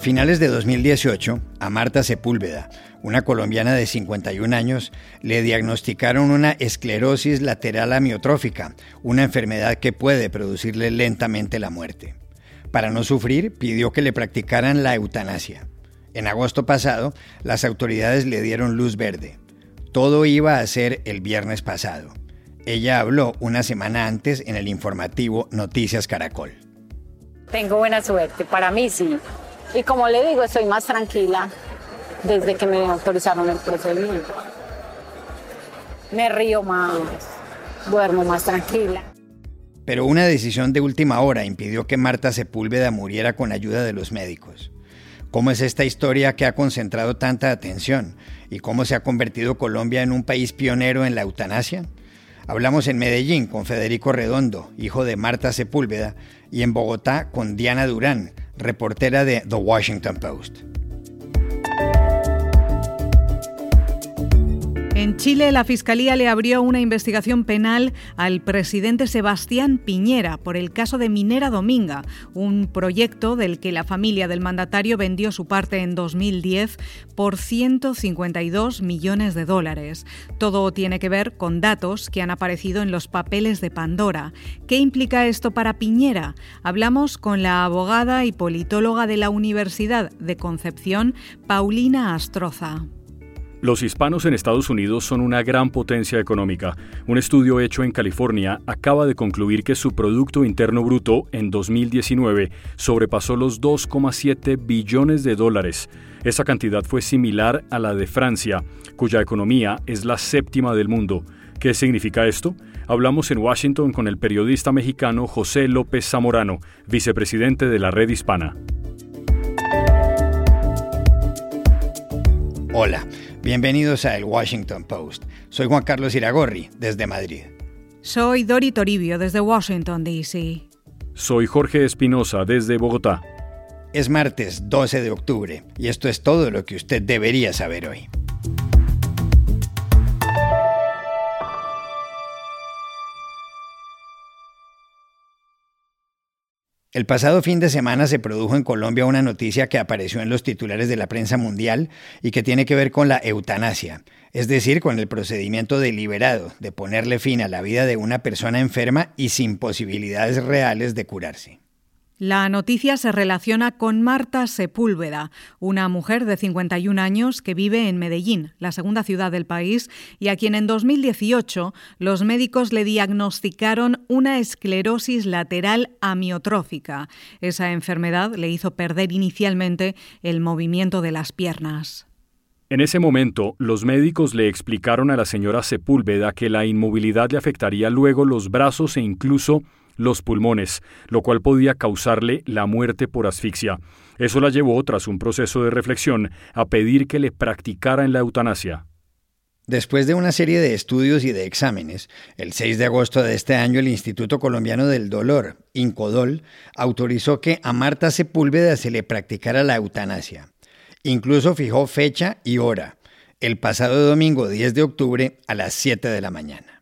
finales de 2018, a Marta Sepúlveda, una colombiana de 51 años, le diagnosticaron una esclerosis lateral amiotrófica, una enfermedad que puede producirle lentamente la muerte. Para no sufrir, pidió que le practicaran la eutanasia. En agosto pasado, las autoridades le dieron luz verde. Todo iba a ser el viernes pasado. Ella habló una semana antes en el informativo Noticias Caracol. Tengo buena suerte, para mí sí. Y como le digo, estoy más tranquila desde que me autorizaron el procedimiento. Me río más, duermo más tranquila. Pero una decisión de última hora impidió que Marta Sepúlveda muriera con ayuda de los médicos. ¿Cómo es esta historia que ha concentrado tanta atención? ¿Y cómo se ha convertido Colombia en un país pionero en la eutanasia? Hablamos en Medellín con Federico Redondo, hijo de Marta Sepúlveda, y en Bogotá con Diana Durán, reportera de The Washington Post. En Chile, la Fiscalía le abrió una investigación penal al presidente Sebastián Piñera por el caso de Minera Dominga, un proyecto del que la familia del mandatario vendió su parte en 2010 por 152 millones de dólares. Todo tiene que ver con datos que han aparecido en los papeles de Pandora. ¿Qué implica esto para Piñera? Hablamos con la abogada y politóloga de la Universidad de Concepción, Paulina Astroza. Los hispanos en Estados Unidos son una gran potencia económica. Un estudio hecho en California acaba de concluir que su Producto Interno Bruto en 2019 sobrepasó los 2,7 billones de dólares. Esa cantidad fue similar a la de Francia, cuya economía es la séptima del mundo. ¿Qué significa esto? Hablamos en Washington con el periodista mexicano José López Zamorano, vicepresidente de la Red Hispana. Hola. Bienvenidos a El Washington Post. Soy Juan Carlos Iragorri, desde Madrid. Soy Dori Toribio, desde Washington, D.C. Soy Jorge Espinosa, desde Bogotá. Es martes 12 de octubre y esto es todo lo que usted debería saber hoy. El pasado fin de semana se produjo en Colombia una noticia que apareció en los titulares de la prensa mundial y que tiene que ver con la eutanasia, es decir, con el procedimiento deliberado de ponerle fin a la vida de una persona enferma y sin posibilidades reales de curarse. La noticia se relaciona con Marta Sepúlveda, una mujer de 51 años que vive en Medellín, la segunda ciudad del país, y a quien en 2018 los médicos le diagnosticaron una esclerosis lateral amiotrófica. Esa enfermedad le hizo perder inicialmente el movimiento de las piernas. En ese momento, los médicos le explicaron a la señora Sepúlveda que la inmovilidad le afectaría luego los brazos e incluso los pulmones, lo cual podía causarle la muerte por asfixia. Eso la llevó, tras un proceso de reflexión, a pedir que le practicaran la eutanasia. Después de una serie de estudios y de exámenes, el 6 de agosto de este año el Instituto Colombiano del Dolor, INCODOL, autorizó que a Marta Sepúlveda se le practicara la eutanasia. Incluso fijó fecha y hora, el pasado domingo 10 de octubre a las 7 de la mañana.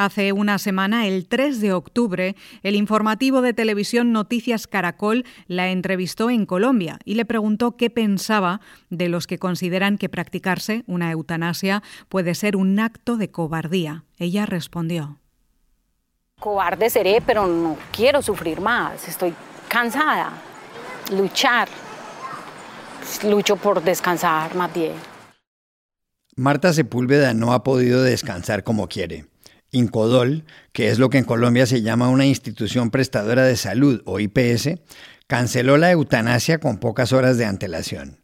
Hace una semana, el 3 de octubre, el informativo de televisión Noticias Caracol la entrevistó en Colombia y le preguntó qué pensaba de los que consideran que practicarse una eutanasia puede ser un acto de cobardía. Ella respondió. Cobarde seré, pero no quiero sufrir más. Estoy cansada. Luchar. Lucho por descansar más bien. Marta Sepúlveda no ha podido descansar como quiere. Incodol, que es lo que en Colombia se llama una institución prestadora de salud o IPS, canceló la eutanasia con pocas horas de antelación.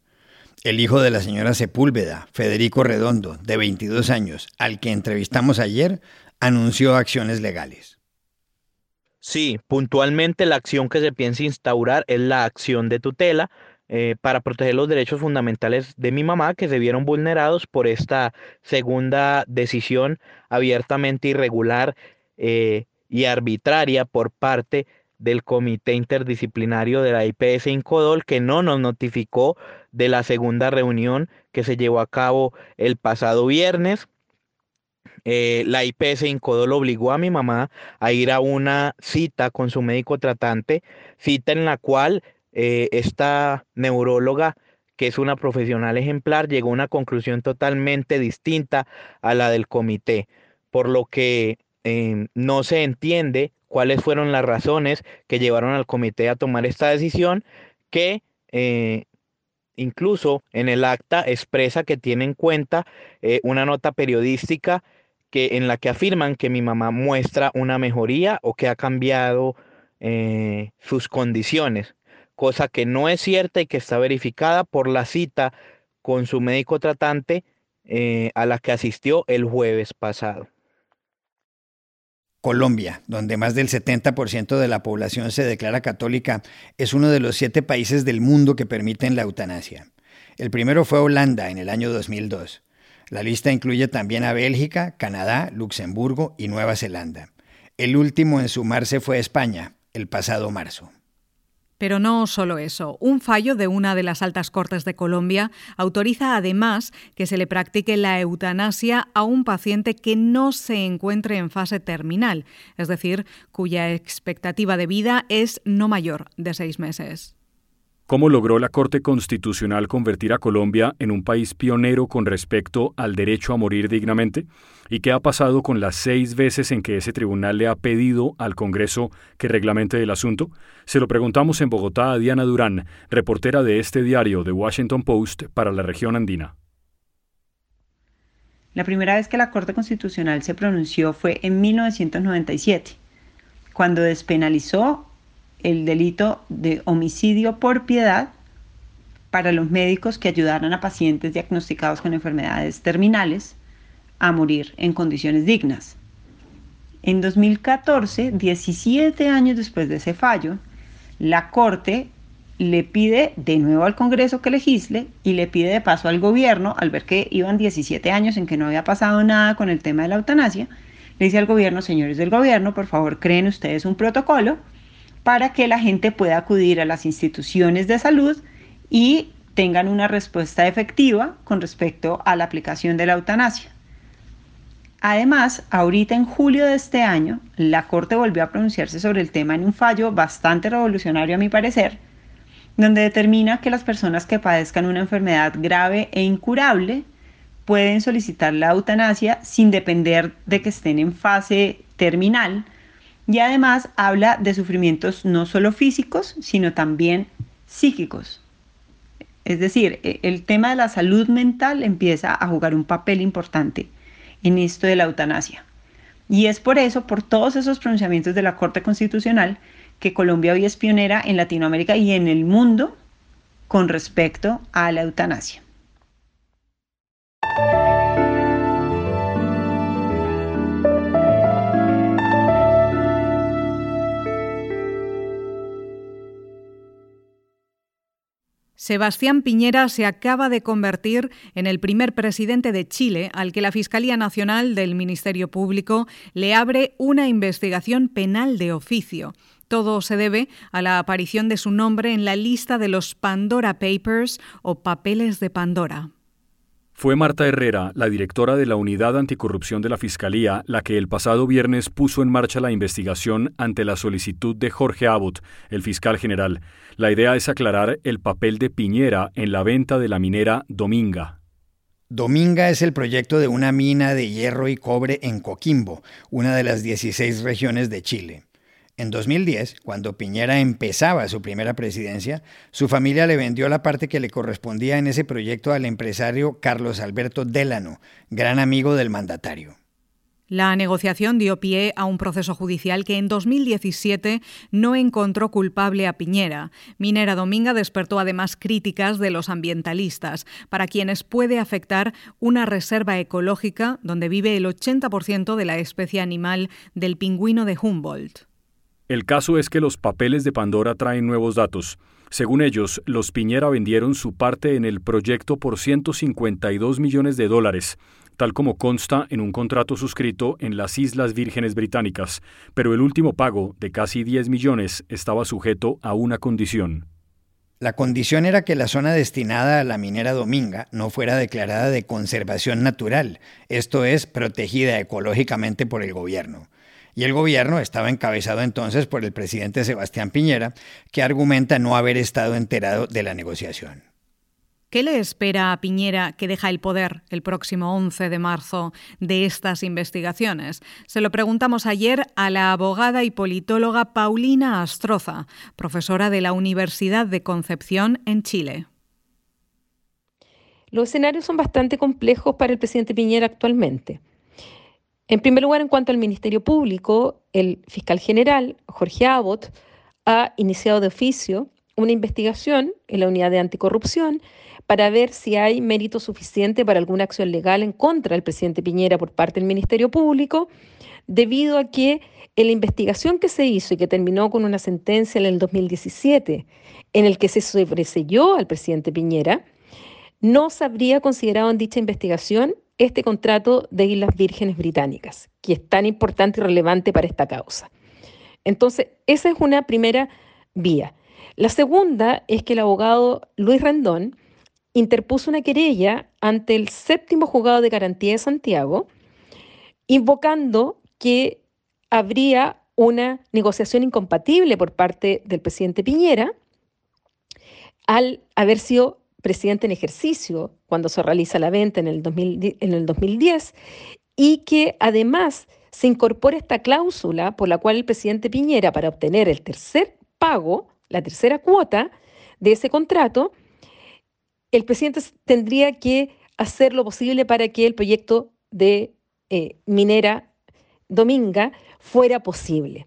El hijo de la señora Sepúlveda, Federico Redondo, de 22 años, al que entrevistamos ayer, anunció acciones legales. Sí, puntualmente la acción que se piensa instaurar es la acción de tutela eh, para proteger los derechos fundamentales de mi mamá que se vieron vulnerados por esta segunda decisión abiertamente irregular eh, y arbitraria por parte del Comité Interdisciplinario de la IPS Incodol que no nos notificó de la segunda reunión que se llevó a cabo el pasado viernes. Eh, la IPS Incodol obligó a mi mamá a ir a una cita con su médico tratante, cita en la cual eh, esta neuróloga que es una profesional ejemplar, llegó a una conclusión totalmente distinta a la del comité, por lo que em, no se entiende cuáles fueron las razones que llevaron al comité a tomar esta decisión, que eh, incluso en el acta expresa que tiene en cuenta eh, una nota periodística que, en la que afirman que mi mamá muestra una mejoría o que ha cambiado sus condiciones cosa que no es cierta y que está verificada por la cita con su médico tratante eh, a la que asistió el jueves pasado. Colombia, donde más del 70% de la población se declara católica, es uno de los siete países del mundo que permiten la eutanasia. El primero fue Holanda en el año 2002. La lista incluye también a Bélgica, Canadá, Luxemburgo y Nueva Zelanda. El último en sumarse fue España, el pasado marzo. Pero no solo eso. Un fallo de una de las altas cortes de Colombia autoriza además que se le practique la eutanasia a un paciente que no se encuentre en fase terminal, es decir, cuya expectativa de vida es no mayor de seis meses. ¿Cómo logró la Corte Constitucional convertir a Colombia en un país pionero con respecto al derecho a morir dignamente? ¿Y qué ha pasado con las seis veces en que ese tribunal le ha pedido al Congreso que reglamente el asunto? Se lo preguntamos en Bogotá a Diana Durán, reportera de este diario The Washington Post para la región andina. La primera vez que la Corte Constitucional se pronunció fue en 1997, cuando despenalizó el delito de homicidio por piedad para los médicos que ayudaran a pacientes diagnosticados con enfermedades terminales a morir en condiciones dignas. En 2014, 17 años después de ese fallo, la Corte le pide de nuevo al Congreso que legisle y le pide de paso al gobierno, al ver que iban 17 años en que no había pasado nada con el tema de la eutanasia, le dice al gobierno, señores del gobierno, por favor creen ustedes un protocolo para que la gente pueda acudir a las instituciones de salud y tengan una respuesta efectiva con respecto a la aplicación de la eutanasia. Además, ahorita en julio de este año, la Corte volvió a pronunciarse sobre el tema en un fallo bastante revolucionario a mi parecer, donde determina que las personas que padezcan una enfermedad grave e incurable pueden solicitar la eutanasia sin depender de que estén en fase terminal, y además habla de sufrimientos no solo físicos, sino también psíquicos. Es decir, e, el tema de la salud mental empieza a jugar un papel importante en esto de la eutanasia. Y es por eso, por todos esos pronunciamientos de la Corte Constitucional, que Colombia hoy es pionera en Latinoamérica y en el mundo con respecto a la eutanasia. Sebastián Piñera se acaba de convertir en el primer presidente de Chile al que la Fiscalía Nacional del Ministerio Público le abre una investigación penal de oficio. Todo se debe a la aparición de su nombre en la lista de los Pandora Papers o papeles de Pandora. Fue Marta Herrera, la directora de la Unidad Anticorrupción de la Fiscalía, la que el pasado viernes puso en marcha la investigación ante la solicitud de Jorge Abbott, el fiscal general. La idea es aclarar el papel de Piñera en la venta de la minera Dominga. Dominga es el proyecto de una mina de hierro y cobre en Coquimbo, una de las 16 regiones de Chile. En 2010, cuando Piñera empezaba su primera presidencia, su familia le vendió la parte que le correspondía en ese proyecto al empresario Carlos Alberto Delano, gran amigo del mandatario. La negociación dio pie a un proceso judicial que en 2017 no encontró culpable a Piñera. Minera Dominga despertó además críticas de los ambientalistas, para quienes puede afectar una reserva ecológica donde vive el 80% de la especie animal del pingüino de Humboldt. El caso es que los papeles de Pandora traen nuevos datos. Según ellos, los Piñera vendieron su parte en el proyecto por 152 millones de dólares, tal como consta en un contrato suscrito en las Islas Vírgenes Británicas, pero el último pago, de casi 10 millones, estaba sujeto a una condición. La condición era que la zona destinada a la minera Dominga no fuera declarada de conservación natural, esto es, protegida ecológicamente por el gobierno y el gobierno estaba encabezado entonces por el presidente Sebastián Piñera, que argumenta no haber estado enterado de la negociación. ¿Qué le espera a Piñera que deja el poder el próximo 11 de marzo de estas investigaciones? Se lo preguntamos ayer a la abogada y politóloga Paulina Astroza, profesora de la Universidad de Concepción en Chile. Los escenarios son bastante complejos para el presidente Piñera actualmente. En primer lugar, en cuanto al Ministerio Público, el fiscal general, Jorge Abbott, ha iniciado de oficio una investigación en la unidad de anticorrupción para ver si hay mérito suficiente para alguna acción legal en contra del presidente Piñera por parte del Ministerio Público, debido a que en la investigación que se hizo y que terminó con una sentencia en el 2017, en el que se sobreselló al presidente Piñera, no se habría considerado en dicha investigación este contrato de Islas Vírgenes Británicas, que es tan importante y relevante para esta causa. Entonces, esa es una primera vía. La segunda es que el abogado Luis Rendón interpuso una querella ante el séptimo juzgado de garantía de Santiago, invocando que habría una negociación incompatible por parte del presidente Piñera al haber sido presidente en ejercicio cuando se realiza la venta en el, en el 2010 y que además se incorpora esta cláusula por la cual el presidente Piñera, para obtener el tercer pago, la tercera cuota de ese contrato, el presidente tendría que hacer lo posible para que el proyecto de eh, minera Dominga fuera posible.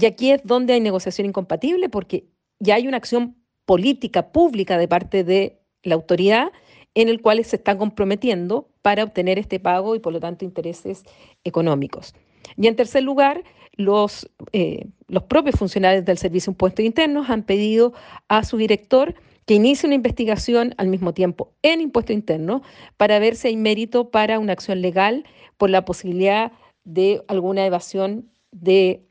Y aquí es donde hay negociación incompatible porque ya hay una acción política pública de parte de la autoridad en el cual se está comprometiendo para obtener este pago y por lo tanto intereses económicos. Y en tercer lugar, los, eh, los propios funcionarios del Servicio de Impuestos Internos han pedido a su director que inicie una investigación al mismo tiempo en impuesto interno para ver si hay mérito para una acción legal por la posibilidad de alguna evasión de,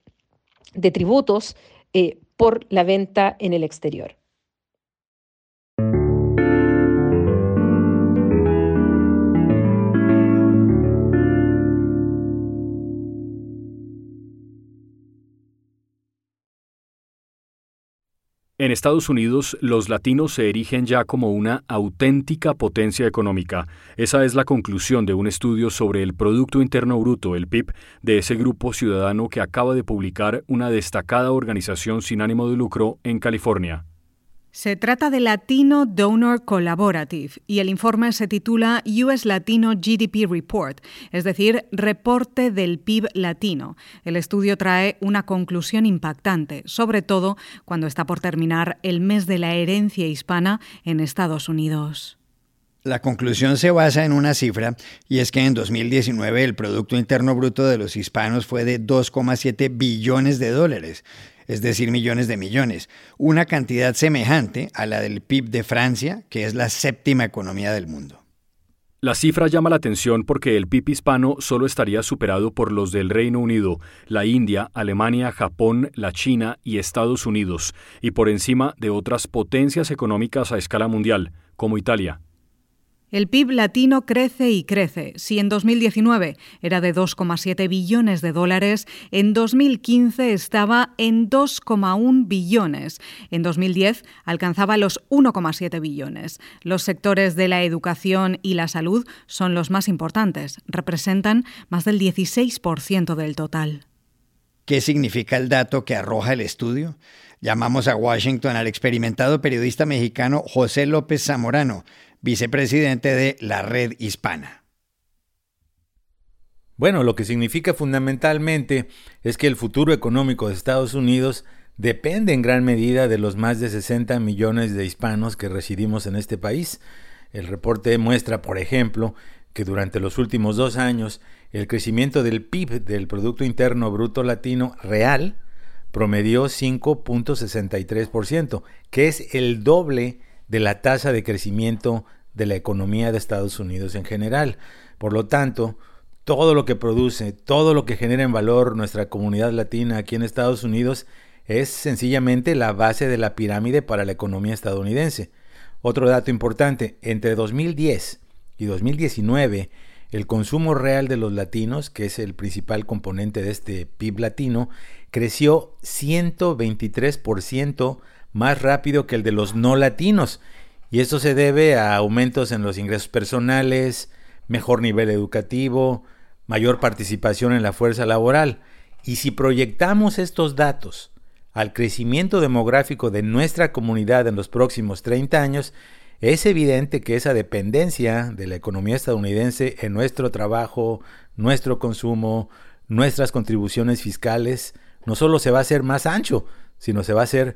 tributos eh, por la venta en el exterior. En Estados Unidos, los latinos se erigen ya como una auténtica potencia económica. Esa es la conclusión de un estudio sobre el Producto Interno Bruto, el PIB, de ese grupo ciudadano que acaba de publicar una destacada organización sin ánimo de lucro en California. Se trata de Latino Donor Collaborative y el informe se titula US Latino GDP Report, es decir, reporte del PIB latino. El estudio trae una conclusión impactante, sobre todo cuando está por terminar el mes de la herencia hispana en Estados Unidos. La conclusión se basa en una cifra y es que en 2019 el Producto Interno Bruto de los hispanos fue de 2,7 billones de dólares es decir, millones de millones, una cantidad semejante a la del PIB de Francia, que es la séptima economía del mundo. La cifra llama la atención porque el PIB hispano solo estaría superado por los del Reino Unido, la India, Alemania, Japón, la China y Estados Unidos, y por encima de otras potencias económicas a escala mundial, como Italia. El PIB latino crece y crece. Si en 2019 era de 2,7 billones de dólares, en 2015 estaba en 2,1 billones. En 2010 alcanzaba los 1,7 billones. Los sectores de la educación y la salud son los más importantes. Representan más del 16% del total. ¿Qué significa el dato que arroja el estudio? Llamamos a Washington al experimentado periodista mexicano José López Zamorano vicepresidente de la Red Hispana. Bueno, lo que significa fundamentalmente es que el futuro económico de Estados Unidos depende en gran medida de los más de 60 millones de hispanos que residimos en este país. El reporte muestra, por ejemplo, que durante los últimos dos años el crecimiento del PIB, del Producto Interno Bruto Latino real, promedió 5.63%, que es el doble de la tasa de crecimiento de la economía de Estados Unidos en general. Por lo tanto, todo lo que produce, todo lo que genera en valor nuestra comunidad latina aquí en Estados Unidos es sencillamente la base de la pirámide para la economía estadounidense. Otro dato importante, entre 2010 y 2019, el consumo real de los latinos, que es el principal componente de este PIB latino, creció 123% más rápido que el de los no latinos. Y esto se debe a aumentos en los ingresos personales, mejor nivel educativo, mayor participación en la fuerza laboral. Y si proyectamos estos datos al crecimiento demográfico de nuestra comunidad en los próximos 30 años, es evidente que esa dependencia de la economía estadounidense en nuestro trabajo, nuestro consumo, nuestras contribuciones fiscales, no solo se va a hacer más ancho, sino se va a hacer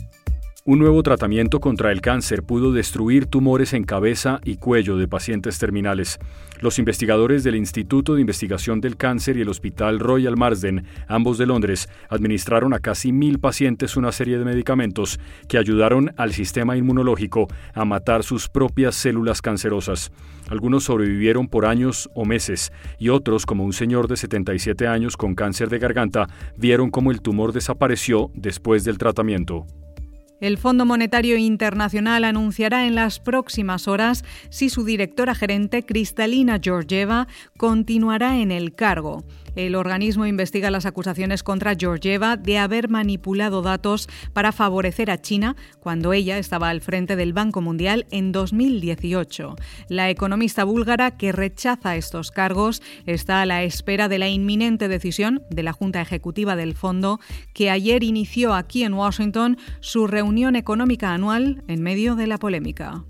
Un nuevo tratamiento contra el cáncer pudo destruir tumores en cabeza y cuello de pacientes terminales. Los investigadores del Instituto de Investigación del Cáncer y el Hospital Royal Marsden, ambos de Londres, administraron a casi mil pacientes una serie de medicamentos que ayudaron al sistema inmunológico a matar sus propias células cancerosas. Algunos sobrevivieron por años o meses y otros, como un señor de 77 años con cáncer de garganta, vieron cómo el tumor desapareció después del tratamiento. El Fondo Monetario Internacional anunciará en las próximas horas si su directora gerente, Cristalina Georgieva, continuará en el cargo. El organismo investiga las acusaciones contra Georgieva de haber manipulado datos para favorecer a China cuando ella estaba al frente del Banco Mundial en 2018. La economista búlgara que rechaza estos cargos está a la espera de la inminente decisión de la Junta Ejecutiva del Fondo, que ayer inició aquí en Washington su reunión económica anual en medio de la polémica.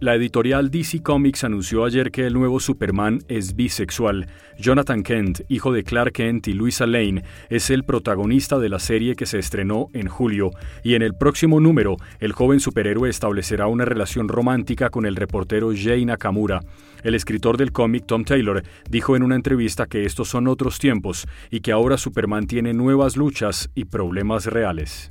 La editorial DC Comics anunció ayer que el nuevo Superman es bisexual. Jonathan Kent, hijo de Clark Kent y Luisa Lane, es el protagonista de la serie que se estrenó en julio, y en el próximo número, el joven superhéroe establecerá una relación romántica con el reportero Jay Nakamura. El escritor del cómic Tom Taylor dijo en una entrevista que estos son otros tiempos y que ahora Superman tiene nuevas luchas y problemas reales.